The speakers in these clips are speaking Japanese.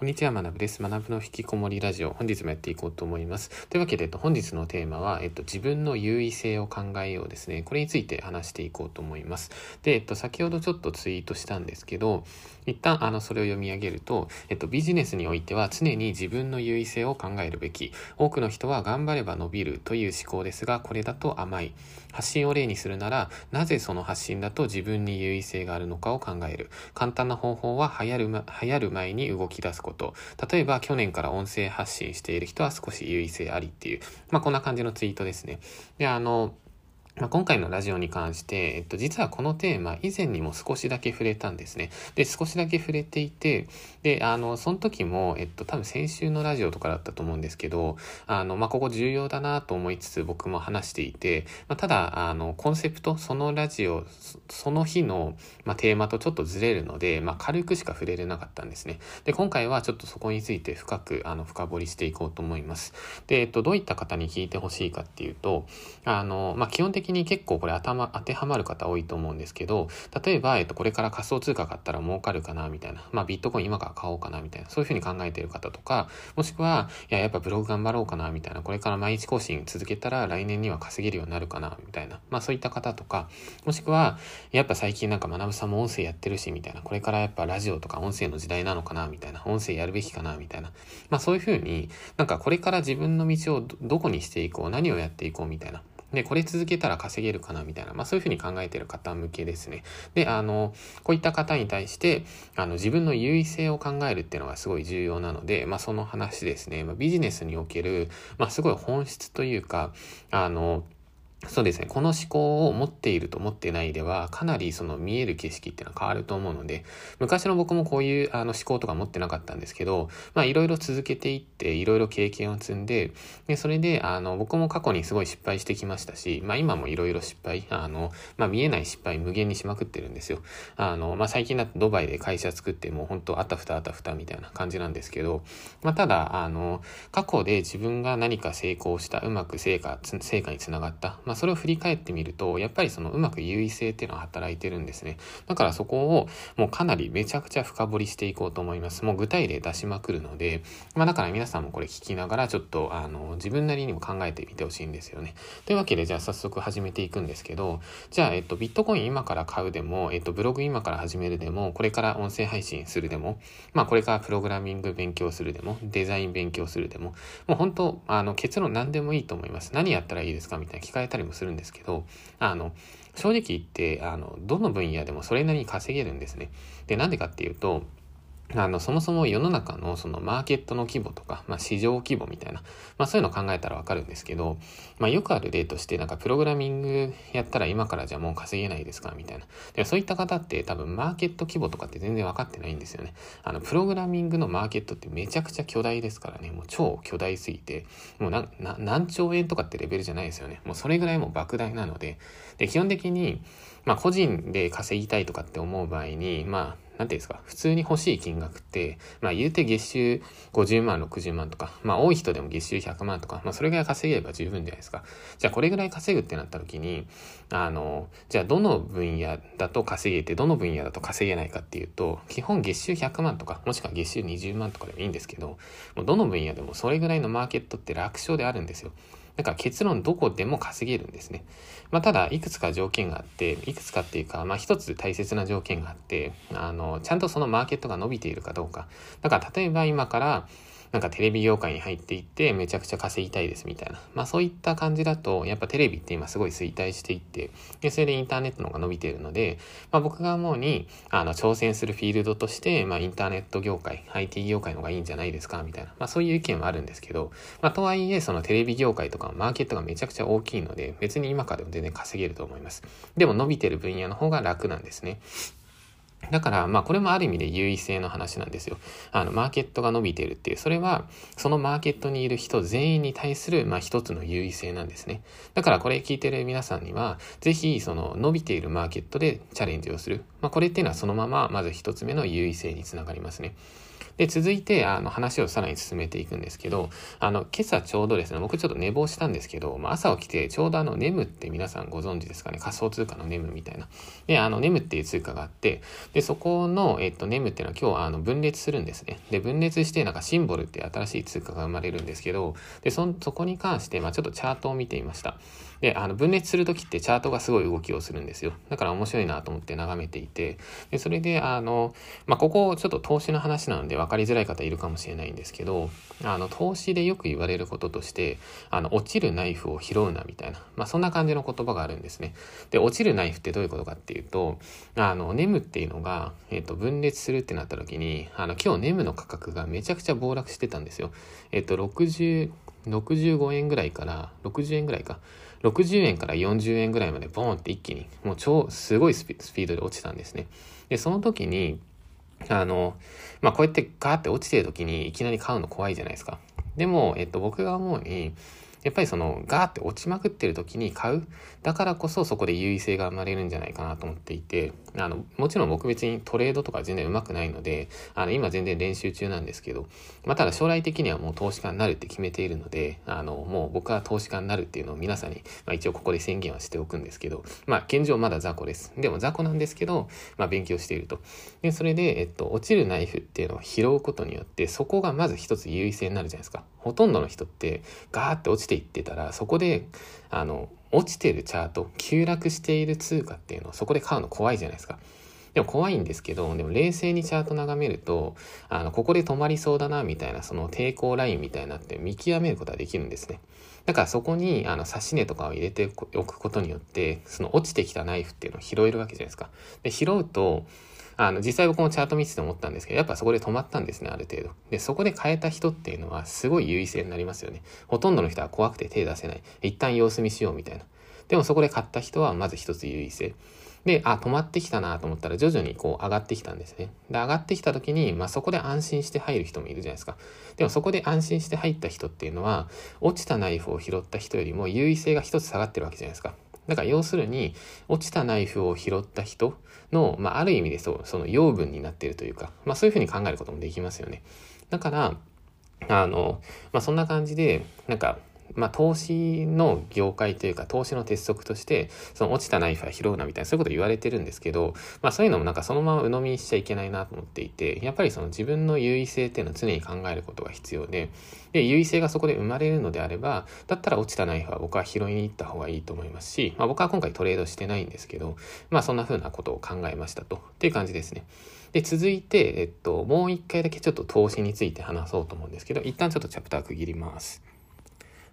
こんにちは、学ぶです。学ぶの引きこもりラジオ、本日もやっていこうと思います。というわけで、えっと、本日のテーマは、えっと、自分の優位性を考えようですね。これについて話していこうと思います。で、えっと、先ほどちょっとツイートしたんですけど、一旦、あの、それを読み上げると、えっと、ビジネスにおいては常に自分の優位性を考えるべき。多くの人は頑張れば伸びるという思考ですが、これだと甘い。発信を例にするなら、なぜその発信だと自分に優位性があるのかを考える。簡単な方法は流行る、ま、流行る前に動き出すこと。例えば、去年から音声発信している人は少し優位性ありっていう、まあ、こんな感じのツイートですね。で、あの、まあ、今回のラジオに関して、えっと、実はこのテーマ以前にも少しだけ触れたんですね。で、少しだけ触れていて、で、あの、その時も、えっと、多分先週のラジオとかだったと思うんですけど、あの、まあ、ここ重要だなと思いつつ僕も話していて、まあ、ただ、あの、コンセプト、そのラジオ、その日の、ま、テーマとちょっとずれるので、ま、軽くしか触れれなかったんですね。で、今回はちょっとそこについて深く、あの、深掘りしていこうと思います。で、えっと、どういった方に聞いてほしいかっていうと、あの、ま、基本的的に結構これ頭当てはまる方多いと思うんですけど、例えば、えっと、これから仮想通貨買ったら儲かるかなみたいな、まあ、ビットコイン今から買おうかなみたいな、そういうふうに考えてる方とか、もしくは、いや、やっぱブログ頑張ろうかなみたいな、これから毎日更新続けたら来年には稼げるようになるかなみたいな、まあ、そういった方とか、もしくは、やっぱ最近なんか学ぶさんも音声やってるし、みたいな、これからやっぱラジオとか音声の時代なのかなみたいな、音声やるべきかなみたいな、まあ、そういうふうになんかこれから自分の道をどこにしていこう、何をやっていこうみたいな、で、これ続けたら稼げるかなみたいな、まあそういうふうに考えてる方向けですね。で、あの、こういった方に対して、あの、自分の優位性を考えるっていうのがすごい重要なので、まあその話ですね、まあ、ビジネスにおける、まあすごい本質というか、あの、そうですね。この思考を持っていると持ってないでは、かなりその見える景色っていうのは変わると思うので、昔の僕もこういうあの思考とか持ってなかったんですけど、まあいろいろ続けていって、いろいろ経験を積んで、で、それで、あの、僕も過去にすごい失敗してきましたし、まあ今もいろいろ失敗、あの、まあ見えない失敗無限にしまくってるんですよ。あの、まあ最近だとドバイで会社作ってもう本当あたふたあたふたみたいな感じなんですけど、まあただ、あの、過去で自分が何か成功した、うまく成果、成果につながった、まあ、それを振り返ってみると、やっぱりそのうまく優位性っていうのは働いてるんですね。だからそこをもうかなりめちゃくちゃ深掘りしていこうと思います。もう具体例出しまくるので、まあだから皆さんもこれ聞きながらちょっとあの自分なりにも考えてみてほしいんですよね。というわけでじゃあ早速始めていくんですけど、じゃあえっとビットコイン今から買うでも、えっとブログ今から始めるでも、これから音声配信するでも、まあこれからプログラミング勉強するでも、デザイン勉強するでも、もう本当あの結論何でもいいと思います。何やったらいいですかみたいな聞かれたりもするんですけど、あの、正直言って、あの、どの分野でもそれなりに稼げるんですね。で、なんでかっていうと、あの、そもそも世の中のそのマーケットの規模とか、まあ市場規模みたいな、まあそういうのを考えたらわかるんですけど、まあよくある例としてなんかプログラミングやったら今からじゃもう稼げないですかみたいな。でそういった方って多分マーケット規模とかって全然わかってないんですよね。あの、プログラミングのマーケットってめちゃくちゃ巨大ですからね、もう超巨大すぎて、もうな、な、何兆円とかってレベルじゃないですよね。もうそれぐらいもう莫大なので、で、基本的に、まあ個人で稼ぎたいとかって思う場合に、まあ、なんていうんですか、普通に欲しい金額って、まあ言うて月収50万、60万とか、まあ多い人でも月収100万とか、まあそれぐらい稼げれば十分じゃないですか。じゃあこれぐらい稼ぐってなった時に、あの、じゃあどの分野だと稼げて、どの分野だと稼げないかっていうと、基本月収100万とか、もしくは月収20万とかでもいいんですけど、もうどの分野でもそれぐらいのマーケットって楽勝であるんですよ。だから結論どこでも稼げるんですね。まあ、ただ、いくつか条件があって、いくつかっていうか、まあ、一つ大切な条件があって、あの、ちゃんとそのマーケットが伸びているかどうか。だから、例えば今から、なんかテレビ業界に入っていってめちゃくちゃ稼ぎたいですみたいな。まあそういった感じだと、やっぱテレビって今すごい衰退していって、で、それでインターネットの方が伸びているので、まあ僕が思うに、あの、挑戦するフィールドとして、まあインターネット業界、IT 業界の方がいいんじゃないですかみたいな。まあそういう意見はあるんですけど、まあとはいえ、そのテレビ業界とかマーケットがめちゃくちゃ大きいので、別に今からでも全然稼げると思います。でも伸びてる分野の方が楽なんですね。だから、まあ、これもある意味で優位性の話なんですよ。あの、マーケットが伸びているっていう、それは、そのマーケットにいる人全員に対する、まあ、一つの優位性なんですね。だから、これ聞いてる皆さんには、ぜひ、その、伸びているマーケットでチャレンジをする。まあ、これっていうのはそのまま、まず一つ目の優位性につながりますね。で、続いて、あの、話をさらに進めていくんですけど、あの、今朝ちょうどですね、僕ちょっと寝坊したんですけど、まあ、朝起きて、ちょうどあの、ネムって皆さんご存知ですかね、仮想通貨のネムみたいな。で、あの、ネムっていう通貨があって、で、そこの、えっと、ネムっていうのは今日、あの、分裂するんですね。で、分裂して、なんかシンボルっていう新しい通貨が生まれるんですけど、で、そ、そこに関して、まあ、ちょっとチャートを見てみました。で、あの、分裂するときってチャートがすごい動きをするんですよ。だから面白いなと思って眺めていて、で、それで、あの、まあ、ここ、ちょっと投資の話なので分かりづらい方いるかもしれないんですけど、あの、投資でよく言われることとして、あの、落ちるナイフを拾うなみたいな、まあ、そんな感じの言葉があるんですね。で、落ちるナイフってどういうことかっていうと、あの、ネムっていうのが、えっ、と、分裂するってなった時に、あの、今日ネムの価格がめちゃくちゃ暴落してたんですよ。えっ、と、60、65円ぐらいから、60円ぐらいか。60円から40円ぐらいまでボーンって一気に、もう超すごいスピードで落ちたんですね。で、その時に、あの、まあ、こうやってガーって落ちてる時にいきなり買うの怖いじゃないですか。でも、えっと、僕が思うに、やっぱりそのガーって落ちまくってる時に買う。だからこそそこで優位性が生まれるんじゃないかなと思っていて、あの、もちろん僕別にトレードとか全然上手くないので、あの、今全然練習中なんですけど、まあ、ただ将来的にはもう投資家になるって決めているので、あの、もう僕は投資家になるっていうのを皆さんに、まあ、一応ここで宣言はしておくんですけど、まあ、現状まだ雑魚です。でも雑魚なんですけど、まあ、勉強していると。で、それで、えっと、落ちるナイフっていうのを拾うことによって、そこがまず一つ優位性になるじゃないですか。ほとんどの人ってガーって落ちていってたらそこであの落ちてるチャート急落している通貨っていうのをそこで買うの怖いじゃないですか。でも怖いんですけど、でも冷静にチャート眺めると、あの、ここで止まりそうだな、みたいな、その抵抗ラインみたいなって見極めることができるんですね。だからそこに、あの、刺し根とかを入れておくことによって、その落ちてきたナイフっていうのを拾えるわけじゃないですか。で、拾うと、あの、実際僕もチャート見てて思ったんですけど、やっぱそこで止まったんですね、ある程度。で、そこで変えた人っていうのはすごい優位性になりますよね。ほとんどの人は怖くて手出せない。一旦様子見しようみたいな。でもそこで買った人はまず一つ優位性。で、あ、止まってきたなと思ったら徐々にこう上がってきたんですね。で、上がってきた時に、まあそこで安心して入る人もいるじゃないですか。でもそこで安心して入った人っていうのは、落ちたナイフを拾った人よりも優位性が一つ下がってるわけじゃないですか。だから要するに、落ちたナイフを拾った人の、まあ、ある意味でそう、その養分になっているというか、まあ、そういうふうに考えることもできますよね。だから、あの、まあ、そんな感じで、なんか、まあ、投資の業界というか、投資の鉄則として、その落ちたナイフは拾うなみたいな、そういうこと言われてるんですけど、まあ、そういうのもなんかそのまま鵜呑みにしちゃいけないなと思っていて、やっぱりその自分の優位性っていうのは常に考えることが必要で、で、優位性がそこで生まれるのであれば、だったら落ちたナイフは僕は拾いに行った方がいいと思いますし、まあ、僕は今回トレードしてないんですけど、まあ、そんな風なことを考えましたと、っていう感じですね。で、続いて、えっと、もう一回だけちょっと投資について話そうと思うんですけど、一旦ちょっとチャプター区切ります。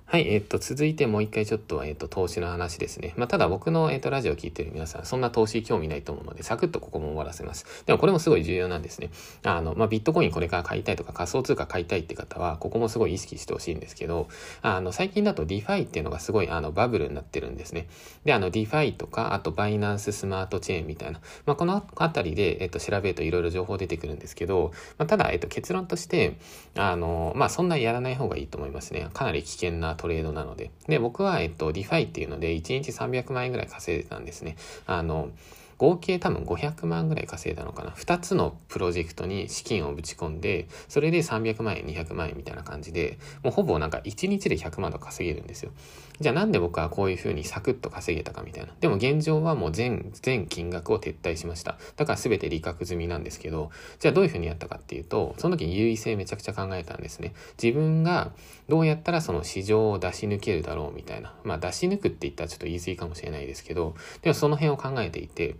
はい、えっと、続いてもう一回ちょっと、えっと、投資の話ですね。まあ、ただ僕の、えっと、ラジオを聞いてる皆さん、そんな投資興味ないと思うので、サクッとここも終わらせます。でもこれもすごい重要なんですね。あの、まあ、ビットコインこれから買いたいとか仮想通貨買いたいって方は、ここもすごい意識してほしいんですけど、あの、最近だと DeFi っていうのがすごい、あの、バブルになってるんですね。で、あの、DeFi とか、あと、バイナンススマートチェーンみたいな、まあ、このあたりで、えっと、調べるといろいろ情報出てくるんですけど、まあ、ただ、えっと、結論として、あの、まあ、そんなやらない方がいいと思いますね。かなり危険なトレードなので。で、僕は、えっと、 DeFi っていうので、1日300万円ぐらい稼いでたんですね。あの、合計多分500万ぐらい稼いだのかな。2つのプロジェクトに資金をぶち込んで、それで300万円、200万円みたいな感じで、もうほぼなんか1日で100万と稼げるんですよ。じゃあなんで僕はこういう風にサクッと稼げたかみたいな。でも現状はもう全、全金額を撤退しました。だから全て利確済みなんですけど、じゃあどういう風にやったかっていうと、その時優位性めちゃくちゃ考えたんですね。自分がどうやったらその市場を出し抜けるだろうみたいな。まあ出し抜くって言ったらちょっと言い過ぎかもしれないですけど、でもその辺を考えていて、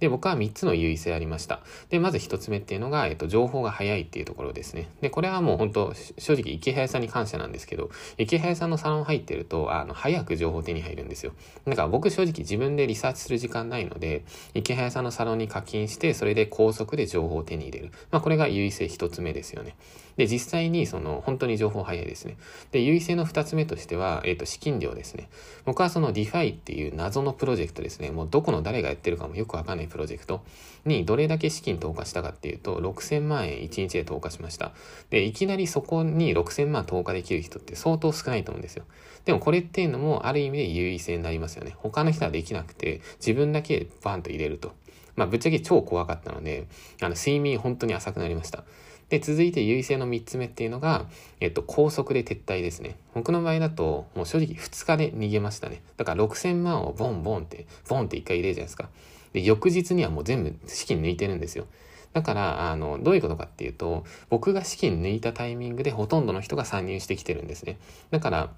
で、僕は3つの優位性ありました。で、まず1つ目っていうのが、えっと、情報が早いっていうところですね。で、これはもう本当正直池早さんに感謝なんですけど、池早さんのサロン入ってると、あの、早く情報手に入るんですよ。だから僕正直自分でリサーチする時間ないので、池早さんのサロンに課金して、それで高速で情報を手に入れる。まあ、これが優位性1つ目ですよね。で、実際にその、本当に情報早いですね。で、優位性の2つ目としては、えっ、と、資金量ですね。僕はその DeFi っていう謎のプロジェクトですね。もうどこの誰がやってるかもよくわかんないプロジェクトにどれだけ資金投下したかっていうと、6000万円1日で投下しました。で、いきなりそこに6000万投下できる人って相当少ないと思うんですよ。でもこれっていうのもある意味で優位性になりますよね。他の人はできなくて、自分だけバンと入れると。まあ、ぶっちゃけ超怖かったので、あの、睡眠本当に浅くなりました。で、続いて優位性の3つ目っていうのが、えっと、高速で撤退ですね。僕の場合だと、もう正直2日で逃げましたね。だから6000万をボンボンって、ボンって1回入れるじゃないですか。で、翌日にはもう全部資金抜いてるんですよ。だから、あの、どういうことかっていうと、僕が資金抜いたタイミングでほとんどの人が参入してきてるんですね。だから、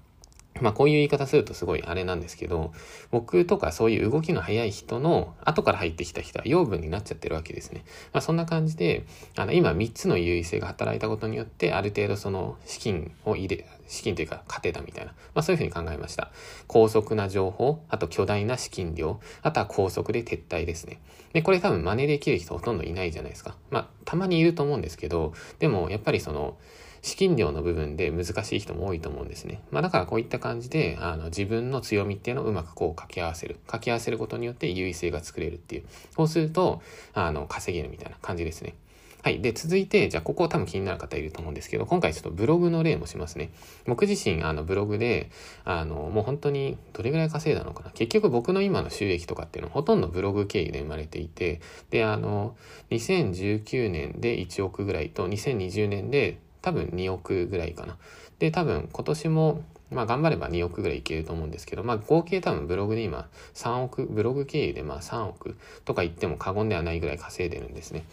まあこういう言い方するとすごいあれなんですけど、僕とかそういう動きの速い人の後から入ってきた人は養分になっちゃってるわけですね。まあそんな感じで、あの今3つの優位性が働いたことによってある程度その資金を入れ、資金というか糧だみたいな、まあそういうふうに考えました。高速な情報、あと巨大な資金量、あとは高速で撤退ですね。で、これ多分真似できる人ほとんどいないじゃないですか。まあたまにいると思うんですけど、でもやっぱりその、資金量の部分で難しい人も多いと思うんですね。まあだからこういった感じで、あの自分の強みっていうのをうまくこう掛け合わせる。掛け合わせることによって優位性が作れるっていう。そうすると、あの、稼げるみたいな感じですね。はい。で、続いて、じゃあ、ここ多分気になる方いると思うんですけど、今回ちょっとブログの例もしますね。僕自身、あの、ブログで、あの、もう本当に、どれぐらい稼いだのかな。結局僕の今の収益とかっていうのは、ほとんどブログ経由で生まれていて、で、あの、2019年で1億ぐらいと、2020年で多分2億ぐらいかな。で、多分今年も、まあ頑張れば2億ぐらいいけると思うんですけど、まあ合計多分ブログで今3億、ブログ経由でまあ3億とか言っても過言ではないぐらい稼いでるんですね。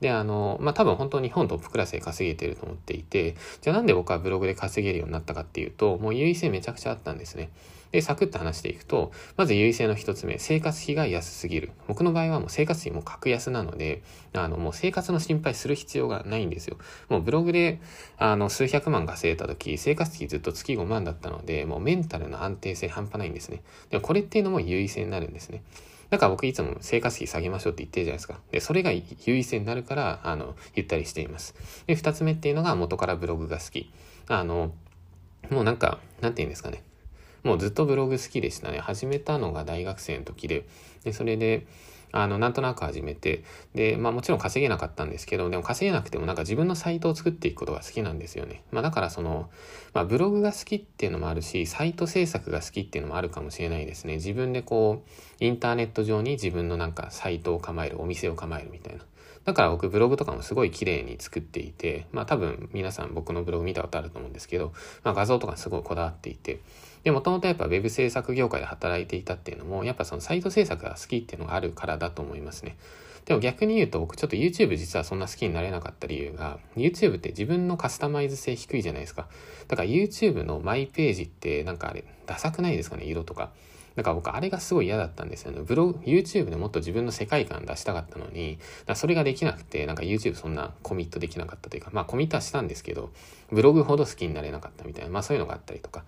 で、あの、まあ、多分本当に日本トップクラスで稼げてると思っていて、じゃあなんで僕はブログで稼げるようになったかっていうと、もう優位性めちゃくちゃあったんですね。で、サクッと話していくと、まず優位性の一つ目、生活費が安すぎる。僕の場合はもう生活費も格安なので、あの、もう生活の心配する必要がないんですよ。もうブログで、あの、数百万稼いだ時、生活費ずっと月5万だったので、もうメンタルの安定性半端ないんですね。でもこれっていうのも優位性になるんですね。だから僕いつも生活費下げましょうって言ってるじゃないですか。で、それが優位性になるから、あの、言ったりしています。で、二つ目っていうのが元からブログが好き。あの、もうなんか、なんて言うんですかね。もうずっとブログ好きでしたね。始めたのが大学生の時で。で、それで、あの、なんとなく始めて、で、まあもちろん稼げなかったんですけど、でも稼げなくてもなんか自分のサイトを作っていくことが好きなんですよね。まあだからその、まあブログが好きっていうのもあるし、サイト制作が好きっていうのもあるかもしれないですね。自分でこう、インターネット上に自分のなんかサイトを構える、お店を構えるみたいな。だから僕ブログとかもすごい綺麗に作っていて、まあ多分皆さん僕のブログ見たことあると思うんですけど、まあ画像とかすごいこだわっていて、で、もともとやっぱ web 制作業界で働いていたっていうのも、やっぱそのサイト制作が好きっていうのがあるからだと思いますね。でも逆に言うと僕ちょっと YouTube 実はそんな好きになれなかった理由が YouTube って自分のカスタマイズ性低いじゃないですか。だから YouTube のマイページってなんかあれダサくないですかね？色とか。だから僕あれがすごい嫌だったんですよね。ブログ、YouTube でもっと自分の世界観出したかったのに、それができなくて、なんか YouTube そんなコミットできなかったというか、まあコミットはしたんですけど、ブログほど好きになれなかったみたいな、まあそういうのがあったりとか。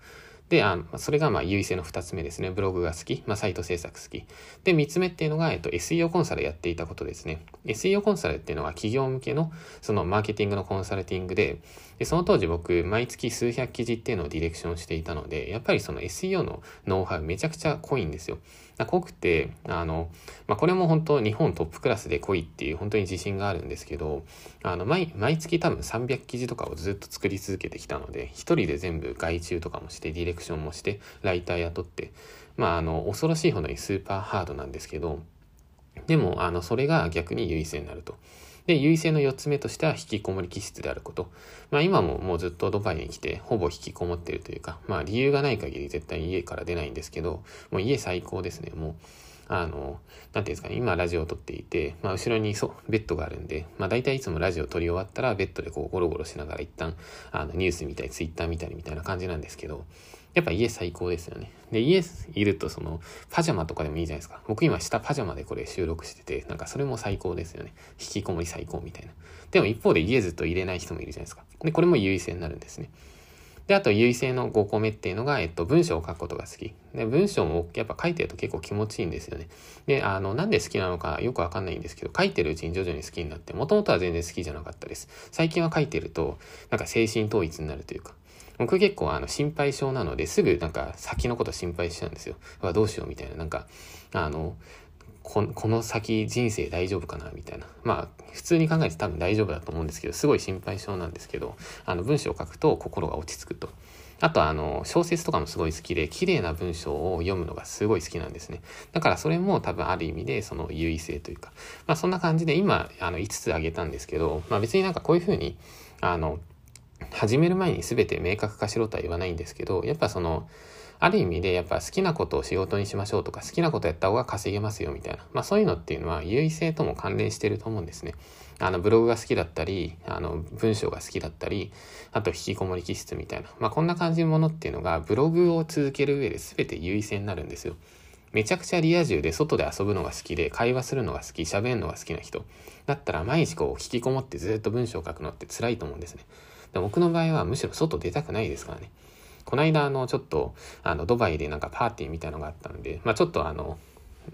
で、あそれがまあ優位性の2つ目ですね。ブログが好き。まあサイト制作好き。で、3つ目っていうのが、えっと、SEO コンサルやっていたことですね。SEO コンサルっていうのは企業向けのそのマーケティングのコンサルティングで、でその当時僕、毎月数百記事っていうのをディレクションしていたので、やっぱりその SEO のノウハウめちゃくちゃ濃いんですよ。濃くて、あの、まあ、これも本当日本トップクラスで濃いっていう本当に自信があるんですけど、あの、毎、毎月多分300記事とかをずっと作り続けてきたので、一人で全部外注とかもして、ディレクションもして、ライター雇って、まあ、あの、恐ろしいほどにスーパーハードなんですけど、でも、あの、それが逆に優位性になると。で、優位性の4つ目としては引きこもり気質であること。まあ今ももうずっとドバイに来てほぼ引きこもってるというか、まあ理由がない限り絶対家から出ないんですけど、もう家最高ですね。もう、あの、なんていうんですかね、今ラジオを撮っていて、まあ後ろにそう、ベッドがあるんで、まあ大体いつもラジオ撮り終わったらベッドでこうゴロゴロしながら一旦、あのニュース見たりツイッター見たりみたいな感じなんですけど、やっぱ家最高ですよね。で、家いるとその、パジャマとかでもいいじゃないですか。僕今下パジャマでこれ収録してて、なんかそれも最高ですよね。引きこもり最高みたいな。でも一方で家ずっと入れない人もいるじゃないですか。で、これも優位性になるんですね。で、あと優位性の5個目っていうのが、えっと、文章を書くことが好き。で、文章もやっぱ書いてると結構気持ちいいんですよね。で、あの、なんで好きなのかよくわかんないんですけど、書いてるうちに徐々に好きになって、もともとは全然好きじゃなかったです。最近は書いてると、なんか精神統一になるというか、僕結構あの心配性なのですぐなんか先のこと心配しちゃうんですよ。わ、どうしようみたいな。なんか、あの、ここの先人生大丈夫かなみたいな。まあ、普通に考えて多分大丈夫だと思うんですけど、すごい心配性なんですけど、あの、文章を書くと心が落ち着くと。あとあの、小説とかもすごい好きで、綺麗な文章を読むのがすごい好きなんですね。だからそれも多分ある意味でその優位性というか、まあそんな感じで今、あの、5つ挙げたんですけど、まあ別になんかこういうふうに、あの、始める前に全て明確化しろとは言わないんですけど、やっぱその、ある意味でやっぱ好きなことを仕事にしましょうとか好きなことやった方が稼げますよみたいな、まあそういうのっていうのは優位性とも関連してると思うんですね。あのブログが好きだったり、あの文章が好きだったり、あと引きこもり気質みたいな、まあこんな感じのものっていうのがブログを続ける上で全て優位性になるんですよ。めちゃくちゃリア充で外で遊ぶのが好きで、会話するのが好き、喋るのが好きな人。だったら毎日こう引きこもってずっと文章を書くのって辛いと思うんですね。で僕の場合はむしろ外出たくないですからね。この間、あの、ちょっと、あの、ドバイでなんかパーティーみたいのがあったので、まあちょっとあの、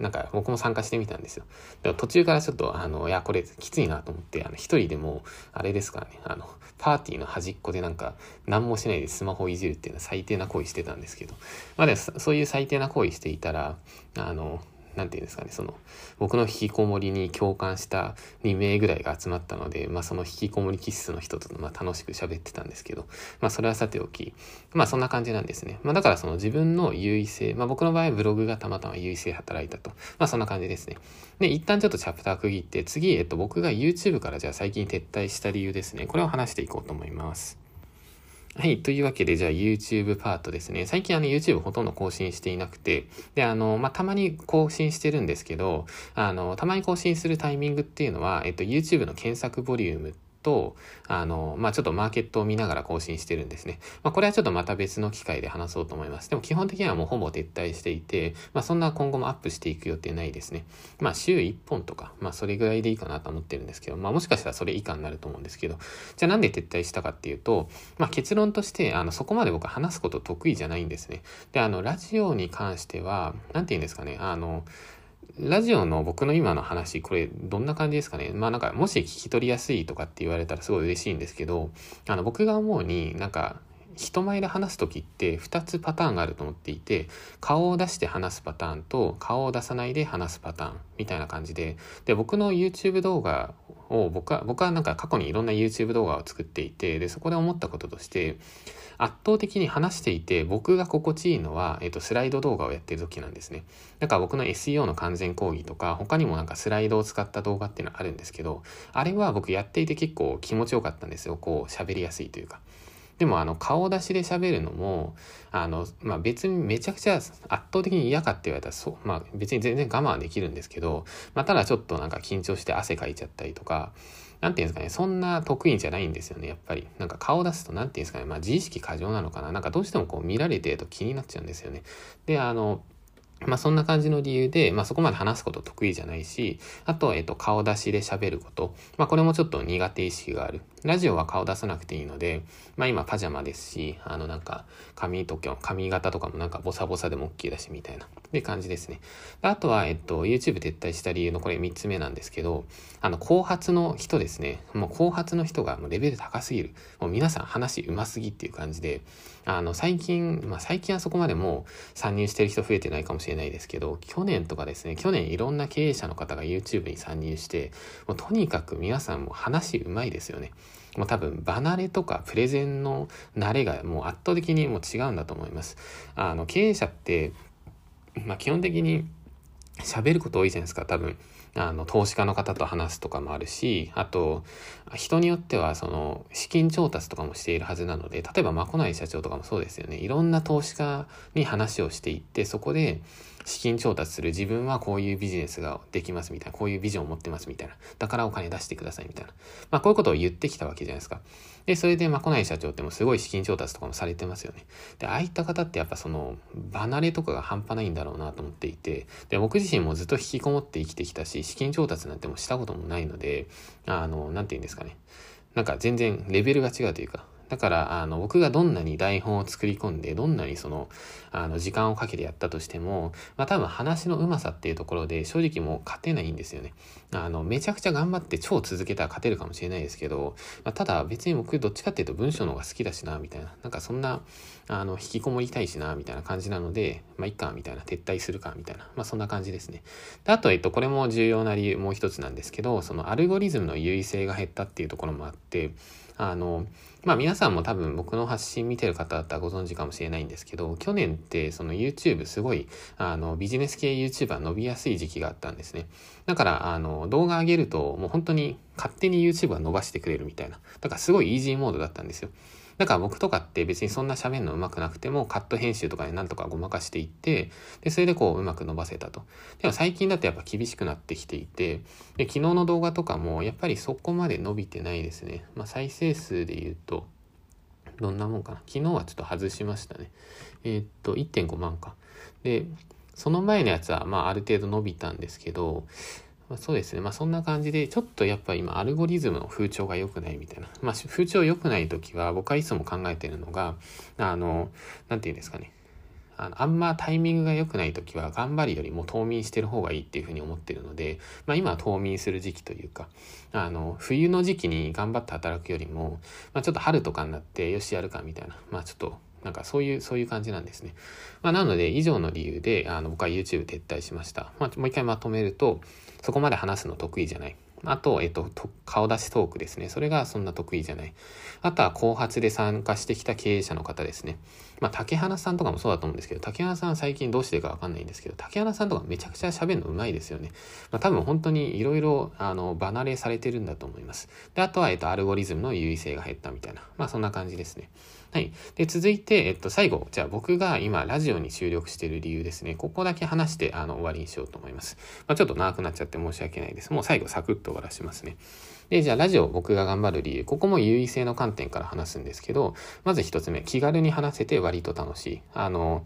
なんか僕も参加してみたんですよ。でも途中からちょっと、あの、いや、これきついなと思って、あの、一人でも、あれですからね、あの、パーティーの端っこでなんか、何もしないでスマホをいじるっていうのは最低な行為してたんですけど、まあでもそういう最低な行為していたら、あの、何て言うんですかね、その、僕の引きこもりに共感した2名ぐらいが集まったので、まあその引きこもり気質の人とまあ楽しく喋ってたんですけど、まあそれはさておき、まあそんな感じなんですね。まあだからその自分の優位性、まあ僕の場合ブログがたまたま優位性働いたと。まあそんな感じですね。で、一旦ちょっとチャプター区切って、次、えっと僕が YouTube からじゃあ最近撤退した理由ですね。これを話していこうと思います。はい。というわけで、じゃあ YouTube パートですね。最近あの YouTube ほとんど更新していなくて、で、あの、まあ、たまに更新してるんですけど、あの、たまに更新するタイミングっていうのは、えっと、YouTube の検索ボリュームと、あの、まあ、ちょっとマーケットを見ながら更新してるんですね。まあ、これはちょっとまた別の機会で話そうと思います。でも基本的にはもうほぼ撤退していて、まあ、そんな今後もアップしていく予定ないですね。まあ、週1本とか、まあ、それぐらいでいいかなと思ってるんですけど、まあ、もしかしたらそれ以下になると思うんですけど、じゃあなんで撤退したかっていうと、まあ、結論として、あの、そこまで僕は話すこと得意じゃないんですね。で、あの、ラジオに関しては、なんて言うんですかね、あの、ラジオの僕の今の話、これどんな感じですかね？まあなんか、もし聞き取りやすいとかって言われたらすごい嬉しいんですけど、あの、僕が思うになんか、人前で話す時って2つパターンがあると思っていて顔を出して話すパターンと顔を出さないで話すパターンみたいな感じでで僕の YouTube 動画を僕は僕はなんか過去にいろんな YouTube 動画を作っていてでそこで思ったこととして圧倒的に話していて僕が心地いいのは、えっと、スライド動画をやってる時なんですね。だから僕の SEO の完全講義とか他にもなんかスライドを使った動画っていうのはあるんですけどあれは僕やっていて結構気持ちよかったんですよ。こう喋りやすいというか。でもあの顔出しで喋るのもあの、まあ、別にめちゃくちゃ圧倒的に嫌かって言われたらそう、まあ、別に全然我慢できるんですけど、まあ、ただちょっとなんか緊張して汗かいちゃったりとか何て言うんですかね、そんな得意じゃないんですよね、やっぱり。なんか顔出すと、何て言うんですかね、まあ自意識過剰なのかな。なんかどうしてもこう見られてると気になっちゃうんですよね。で、あの、まあそんな感じの理由で、まあそこまで話すこと得意じゃないし、あと、えっと、顔出しで喋ること。まあこれもちょっと苦手意識がある。ラジオは顔出さなくていいので、まあ今パジャマですし、あのなんか髪とか、髪型とかもなんかボサボサでも OK だしみたいな、って感じですね。あとは、えっと、YouTube 撤退した理由のこれ3つ目なんですけど、あの、後発の人ですね。もう後発の人がもうレベル高すぎる。もう皆さん話上手すぎっていう感じで、あの、最近、まあ最近はそこまでも参入してる人増えてないかもしれないですけど、去年とかですね、去年いろんな経営者の方が YouTube に参入して、もうとにかく皆さんも話上手いですよね。もう多分離れとかプレゼンの慣れがもう圧倒的にもう違うんだと思います。あの経営者って、まあ、基本的に喋ること多いじゃないですか多分あの投資家の方と話すとかもあるしあと人によってはその資金調達とかもしているはずなので例えばまこない社長とかもそうですよねいろんな投資家に話をしていってそこで資金調達する自分はこういうビジネスができますみたいな、こういうビジョンを持ってますみたいな、だからお金出してくださいみたいな。まあこういうことを言ってきたわけじゃないですか。で、それでまあ来ない社長ってもすごい資金調達とかもされてますよね。で、ああいった方ってやっぱその離れとかが半端ないんだろうなと思っていて、で、僕自身もずっと引きこもって生きてきたし、資金調達なんてもしたこともないので、あの、なんて言うんですかね。なんか全然レベルが違うというか、だから、あの、僕がどんなに台本を作り込んで、どんなにその、あの、時間をかけてやったとしても、まあ多分話の上手さっていうところで、正直もう勝てないんですよね。あの、めちゃくちゃ頑張って超続けたら勝てるかもしれないですけど、まあ、ただ別に僕どっちかっていうと文章の方が好きだしな、みたいな。なんかそんな、あの、引きこもりたいしな、みたいな感じなので、まあいっか、みたいな、撤退するか、みたいな。まあそんな感じですね。であと、えっと、これも重要な理由、もう一つなんですけど、そのアルゴリズムの優位性が減ったっていうところもあって、あの、まあ皆さんも多分僕の発信見てる方だったらご存知かもしれないんですけど、去年ってその YouTube すごい、あの、ビジネス系 YouTuber 伸びやすい時期があったんですね。だから、あの、動画上げるともう本当に勝手に YouTube は伸ばしてくれるみたいな。だからすごいイージーモードだったんですよ。だから僕とかって別にそんな喋るの上手くなくてもカット編集とかでなんとかごまかしていって、で、それでこううまく伸ばせたと。でも最近だとやっぱ厳しくなってきていて、で、昨日の動画とかもやっぱりそこまで伸びてないですね。まあ再生数で言うと、どんなもんかな。昨日はちょっと外しましたね。えー、っと、1.5万か。で、その前のやつはまあある程度伸びたんですけど、まあ、そうですね。まあそんな感じで、ちょっとやっぱ今アルゴリズムの風潮が良くないみたいな。まあ風潮良くない時は僕はいつも考えてるのが、あの、なんて言うんですかね。あの、あんまタイミングが良くない時は頑張りよりも冬眠してる方がいいっていうふうに思ってるので、まあ今は冬眠する時期というか、あの、冬の時期に頑張って働くよりも、まあちょっと春とかになってよしやるかみたいな、まあちょっとなんかそういう、そういう感じなんですね。まあ、なので、以上の理由で、あの、僕は YouTube 撤退しました。まあ、もう一回まとめると、そこまで話すの得意じゃない。あと、えっと、顔出しトークですね。それがそんな得意じゃない。あとは、後発で参加してきた経営者の方ですね。まあ、竹花さんとかもそうだと思うんですけど、竹花さん最近どうしてるかわかんないんですけど、竹花さんとかめちゃくちゃ喋るの上手いですよね。まあ、多分本当にいろいろ、あの、離れされてるんだと思います。で、あとは、えっと、アルゴリズムの優位性が減ったみたいな。まあ、そんな感じですね。はい。で、続いて、えっと、最後、じゃあ僕が今、ラジオに注力している理由ですね。ここだけ話して、あの、終わりにしようと思います。まあ、ちょっと長くなっちゃって申し訳ないです。もう最後、サクッと終わらしますね。で、じゃあラジオ僕が頑張る理由、ここも優位性の観点から話すんですけど、まず一つ目、気軽に話せて割と楽しい。あの、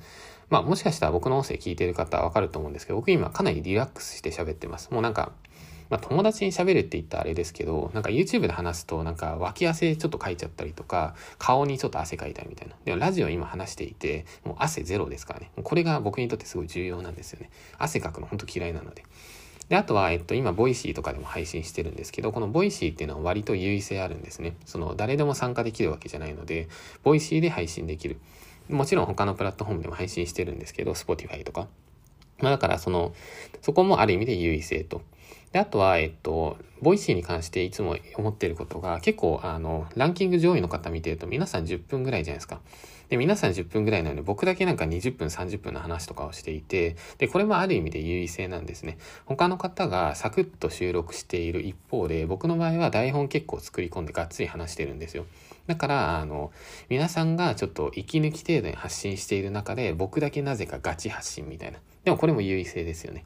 まあもしかしたら僕の音声聞いてる方はわかると思うんですけど、僕今かなりリラックスして喋ってます。もうなんか、まあ、友達に喋るって言ったらあれですけど、なんか YouTube で話すと、なんか脇汗ちょっとかいちゃったりとか、顔にちょっと汗かいたりみたいな。でもラジオ今話していて、もう汗ゼロですからね。これが僕にとってすごい重要なんですよね。汗かくの本当嫌いなので。で、あとは、えっと、今、 Voicy とかでも配信してるんですけど、この Voicy っていうのは割と優位性あるんですね。その、誰でも参加できるわけじゃないので、 Voicy で配信できる。もちろん他のプラットフォームでも配信してるんですけど、Spotify とか。まあ、だからその、そこもある意味で優位性と。で、あとは、えっと、 Voicy に関していつも思ってることが、結構、あの、ランキング上位の方見てると皆さん10分ぐらいじゃないですか。で、皆さん10分ぐらいなので、僕だけなんか20分、30分の話とかをしていて、で、これもある意味で優位性なんですね。他の方がサクッと収録している一方で、僕の場合は台本結構作り込んでがっつり話してるんですよ。だから、あの、皆さんがちょっと息抜き程度に発信している中で、僕だけなぜかガチ発信みたいな。でもこれも優位性ですよね。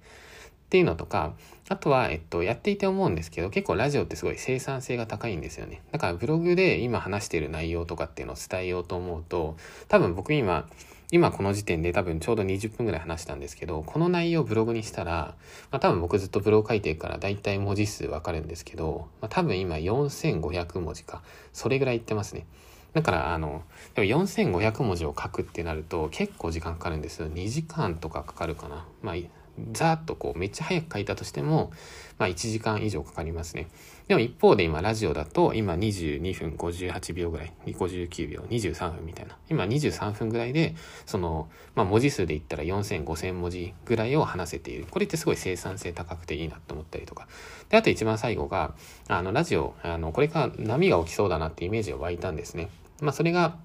っていうのとか、あとは、えっと、やっていて思うんですけど、結構ラジオってすごい生産性が高いんですよね。だからブログで今話している内容とかっていうのを伝えようと思うと、多分僕今、今この時点で多分ちょうど20分ぐらい話したんですけど、この内容をブログにしたら、まあ多分僕ずっとブログ書いてるから大体文字数わかるんですけど、まあ多分今4500文字か、それぐらい言ってますね。だから、あの、でも4500文字を書くってなると結構時間かかるんですよ。2時間とかかかるかな。まあ、ざーっとこうめっちゃ早く書いたとしても、まあ1時間以上かかりますね。でも一方で今ラジオだと今22分58秒ぐらい、59秒、23分みたいな。今23分ぐらいで、その、まあ文字数で言ったら4000、5000文字ぐらいを話せている。これってすごい生産性高くていいなと思ったりとか。で、あと一番最後が、あのラジオ、あの、これから波が起きそうだなってイメージが湧いたんですね。まあそれが、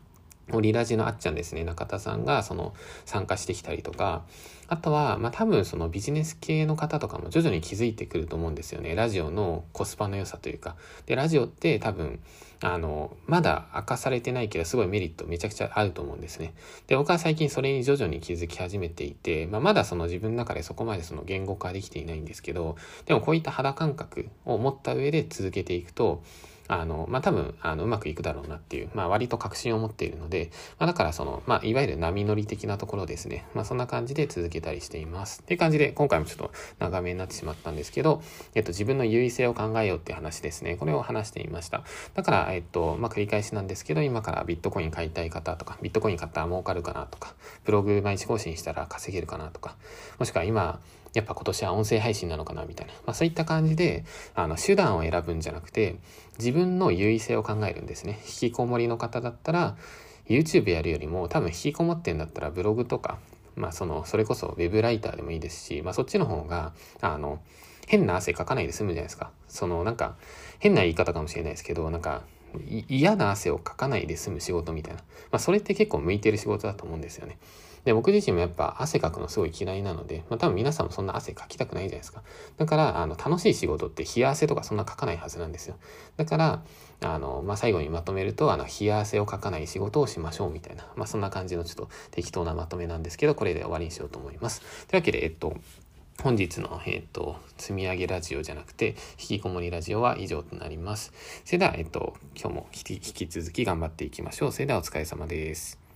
オリラジのあっちゃんですね、中田さんがその参加してきたりとか、あとは、まあ多分そのビジネス系の方とかも徐々に気づいてくると思うんですよね。ラジオのコスパの良さというか。で、ラジオって多分、あの、まだ明かされてないけど、すごいメリットめちゃくちゃあると思うんですね。で、僕は最近それに徐々に気づき始めていて、まあまだその自分の中でそこまでその言語化できていないんですけど、でもこういった肌感覚を持った上で続けていくと、あの、まあ、多分、あの、うまくいくだろうなっていう、まあ、割と確信を持っているので、まあ、だからその、まあ、いわゆる波乗り的なところですね。まあ、そんな感じで続けたりしています。っていう感じで、今回もちょっと長めになってしまったんですけど、えっと、自分の優位性を考えようっていう話ですね。これを話していました。だから、えっと、まあ、繰り返しなんですけど、今からビットコイン買いたい方とか、ビットコイン買ったら儲かるかなとか、ブログ毎日更新したら稼げるかなとか、もしくは今、やっぱ今年は音声配信なのかなみたいな、まあ、そういった感じであの手段を選ぶんじゃなくて自分の優位性を考えるんですね引きこもりの方だったら YouTube やるよりも多分引きこもってんだったらブログとかまあそのそれこそ web ライターでもいいですし、まあ、そっちの方があの変な汗かかないで済むじゃないですかそのなんか変な言い方かもしれないですけどなんか嫌な汗をかかないで済む仕事みたいな。まあ、それって結構向いてる仕事だと思うんですよね。で、僕自身もやっぱ汗かくのすごい嫌いなので、まあ多分皆さんもそんな汗かきたくないじゃないですか。だから、あの、楽しい仕事って冷や汗とかそんなかかないはずなんですよ。だから、あの、まあ最後にまとめると、あの、冷や汗をかかない仕事をしましょうみたいな、まあそんな感じのちょっと適当なまとめなんですけど、これで終わりにしようと思います。というわけで、えっと、本日の、えっ、と、積み上げラジオじゃなくて、引きこもりラジオは以上となります。それでは、えっ、と、今日も引き続き頑張っていきましょう。それではお疲れ様です。